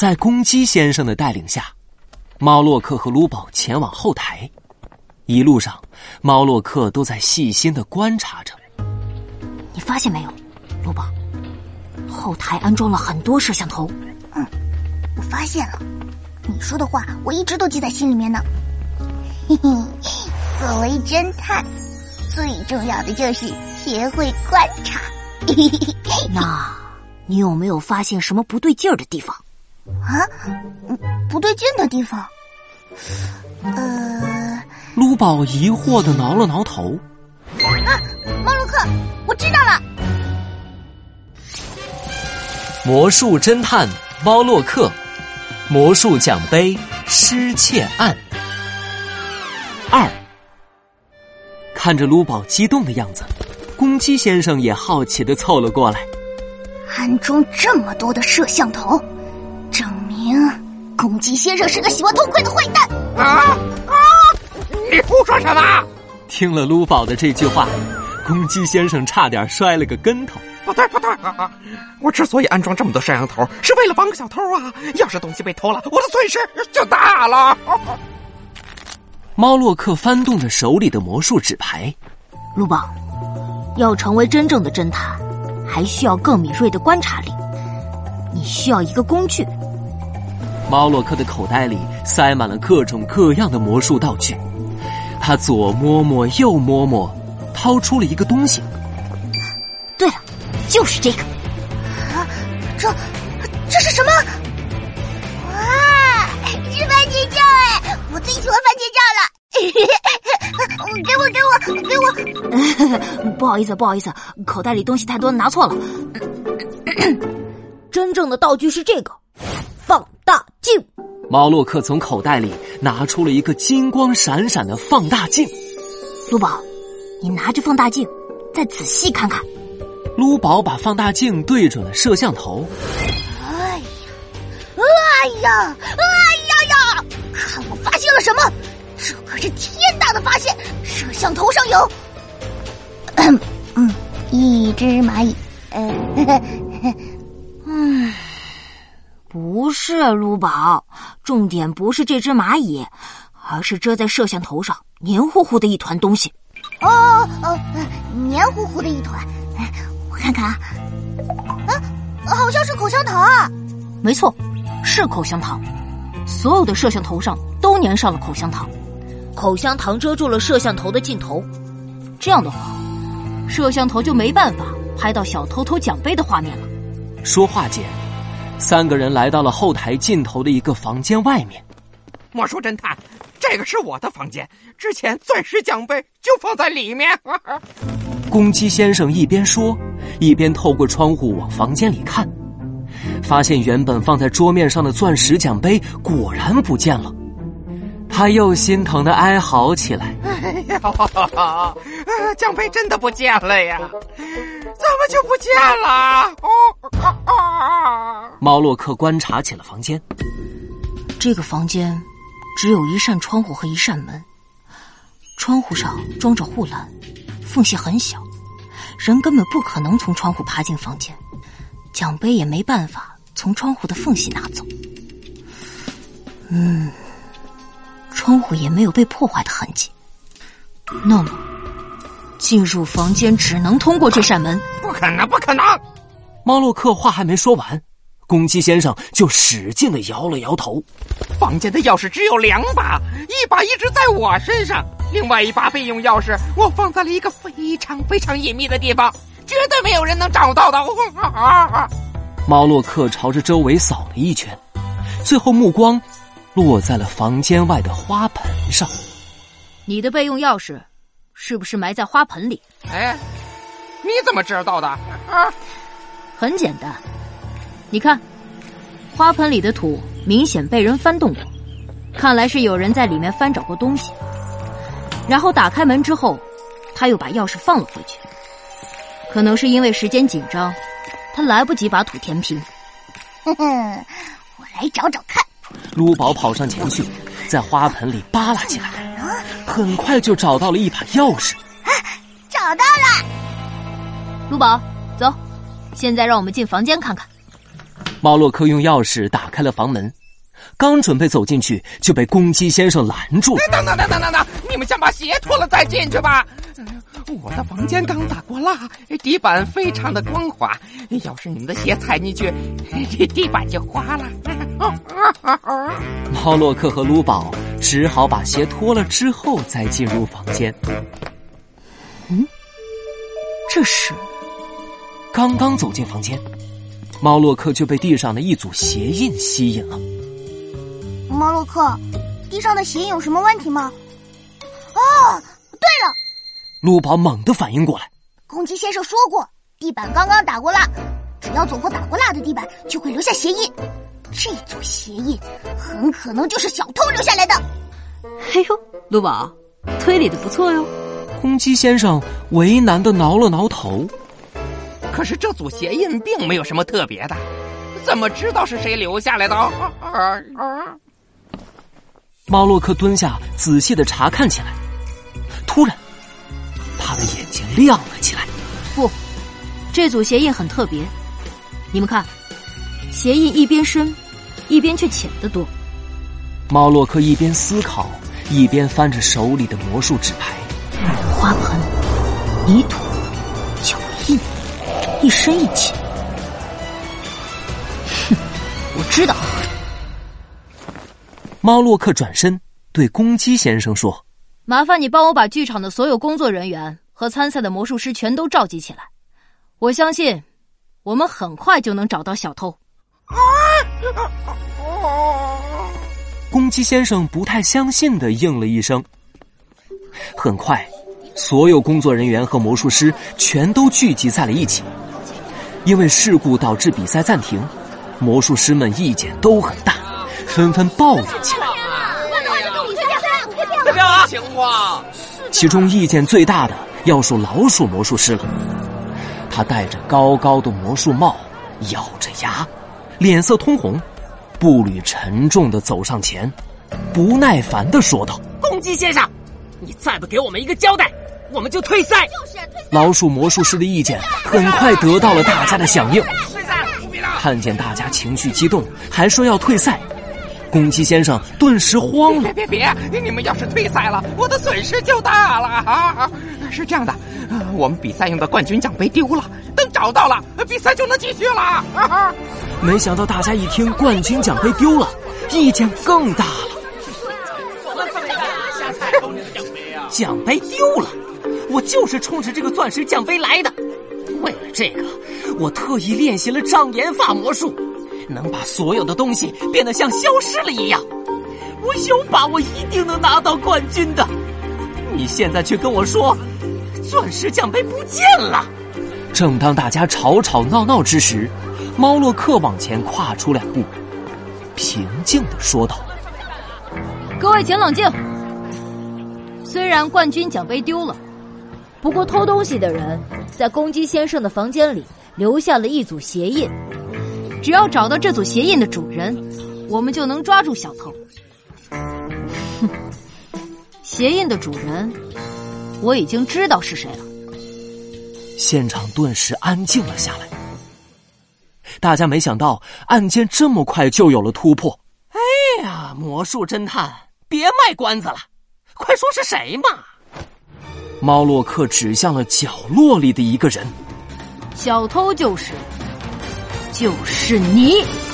在公鸡先生的带领下，猫洛克和卢宝前往后台。一路上，猫洛克都在细心的观察着。你发现没有，卢宝？后台安装了很多摄像头。嗯，我发现了。你说的话我一直都记在心里面呢。嘿嘿，作为侦探，最重要的就是学会观察。那，你有没有发现什么不对劲儿的地方？啊，不对劲的地方？呃，卢宝疑惑的挠了挠头。啊，猫洛克，我知道了。魔术侦探猫洛克，魔术奖杯失窃案二。看着卢宝激动的样子，公鸡先生也好奇的凑了过来。安装这么多的摄像头，公鸡先生是个喜欢偷窥的坏蛋。啊啊！你胡说什么？听了卢宝的这句话，公鸡先生差点摔了个跟头。不对不对，我之所以安装这么多摄像头，是为了防个小偷啊！要是东西被偷了，我的损失就大了。猫洛克翻动着手里的魔术纸牌，卢宝，要成为真正的侦探，还需要更敏锐的观察力。你需要一个工具。猫洛克的口袋里塞满了各种各样的魔术道具，他左摸摸，右摸摸，掏出了一个东西。对了。就是这个，啊，这这是什么？哇，是番茄酱哎！我最喜欢番茄酱了。给我，给我，给我！不好意思，不好意思，口袋里东西太多，拿错了。真正的道具是这个放大镜。猫洛克从口袋里拿出了一个金光闪闪的放大镜。卢宝，你拿着放大镜，再仔细看看。卢宝把放大镜对准了摄像头。哎呀，哎呀，哎呀呀！看我发现了什么？这可是天大的发现！摄像头上有，嗯，一只蚂蚁。嗯，不是卢宝，重点不是这只蚂蚁，而是遮在摄像头上黏糊糊的一团东西。哦哦，黏糊糊的一团。我看看啊，啊，好像是口香糖啊！没错，是口香糖。所有的摄像头上都粘上了口香糖，口香糖遮住了摄像头的镜头。这样的话，摄像头就没办法拍到小偷偷奖杯的画面了。说话间，三个人来到了后台尽头的一个房间外面。魔术侦探，这个是我的房间，之前钻石奖杯就放在里面。公鸡先生一边说。一边透过窗户往房间里看，发现原本放在桌面上的钻石奖杯果然不见了，他又心疼的哀嚎起来：“哎呀，奖杯真的不见了呀！怎么就不见了？”哦，猫洛克观察起了房间，这个房间只有一扇窗户和一扇门，窗户上装着护栏，缝隙很小。人根本不可能从窗户爬进房间，奖杯也没办法从窗户的缝隙拿走。嗯，窗户也没有被破坏的痕迹。那么，进入房间只能通过这扇门？不可能，不可能！猫洛克话还没说完，公鸡先生就使劲的摇了摇头。房间的钥匙只有两把，一把一直在我身上。另外一把备用钥匙，我放在了一个非常非常隐秘的地方，绝对没有人能找到的。猫洛克朝着周围扫了一圈，最后目光落在了房间外的花盆上。你的备用钥匙是不是埋在花盆里？哎，你怎么知道的？啊，很简单，你看，花盆里的土明显被人翻动过，看来是有人在里面翻找过东西。然后打开门之后，他又把钥匙放了回去。可能是因为时间紧张，他来不及把土填平。哼哼，我来找找看。卢宝跑上前去，在花盆里扒拉起来，很快就找到了一把钥匙。啊，找到了！卢宝，走，现在让我们进房间看看。猫洛克用钥匙打开了房门，刚准备走进去，就被公鸡先生拦住了。等等等等等等，你们先把鞋脱了再进去吧。我的房间刚打过蜡，地板非常的光滑。要是你们的鞋踩进去，这地板就花了。猫洛克和卢宝只好把鞋脱了之后再进入房间。嗯，这是刚刚走进房间，猫洛克就被地上的一组鞋印吸引了。猫洛克，地上的鞋印有什么问题吗？哦，对了。卢宝猛地反应过来，公鸡先生说过，地板刚刚打过蜡，只要走过打过蜡的地板，就会留下鞋印。这组鞋印很可能就是小偷留下来的。嘿呦，路宝，推理的不错哟。公鸡先生为难的挠了挠头。可是这组鞋印并没有什么特别的，怎么知道是谁留下来的？猫洛克蹲下，仔细的查看起来。他的眼睛亮了起来。不，这组鞋印很特别。你们看，鞋印一边深，一边却浅得多。猫洛克一边思考，一边翻着手里的魔术纸牌。花盆、泥土、脚印，一深一浅。哼，我知道。猫洛克转身对公鸡先生说。麻烦你帮我把剧场的所有工作人员和参赛的魔术师全都召集起来，我相信我们很快就能找到小偷。公鸡先生不太相信的应了一声。很快，所有工作人员和魔术师全都聚集在了一起。因为事故导致比赛暂停，魔术师们意见都很大，纷纷抱怨起来。情况，其中意见最大的要数老鼠魔术师了。他戴着高高的魔术帽，咬着牙，脸色通红，步履沉重的走上前，不耐烦的说道：“公鸡先生，你再不给我们一个交代，我们就退赛。”老鼠魔术师的意见很快得到了大家的响应。看见大家情绪激动，还说要退赛。公鸡先生顿时慌了，别别别！你们要是退赛了，我的损失就大了啊！是这样的，我们比赛用的冠军奖杯丢了，等找到了，比赛就能继续了。没想到大家一听冠军奖杯丢了，意见更大了。奖杯丢了，我就是冲着这个钻石奖杯来的。为了这个，我特意练习了障眼法魔术。能把所有的东西变得像消失了一样，我有把握一定能拿到冠军的。你现在却跟我说，钻石奖杯不见了。正当大家吵吵闹闹之时，猫洛克往前跨出两步，平静的说道：“各位请冷静。虽然冠军奖杯丢了，不过偷东西的人在公鸡先生的房间里留下了一组鞋印。”只要找到这组鞋印的主人，我们就能抓住小偷。哼，鞋印的主人，我已经知道是谁了。现场顿时安静了下来。大家没想到案件这么快就有了突破。哎呀，魔术侦探，别卖关子了，快说是谁嘛！猫洛克指向了角落里的一个人。小偷就是。就是你。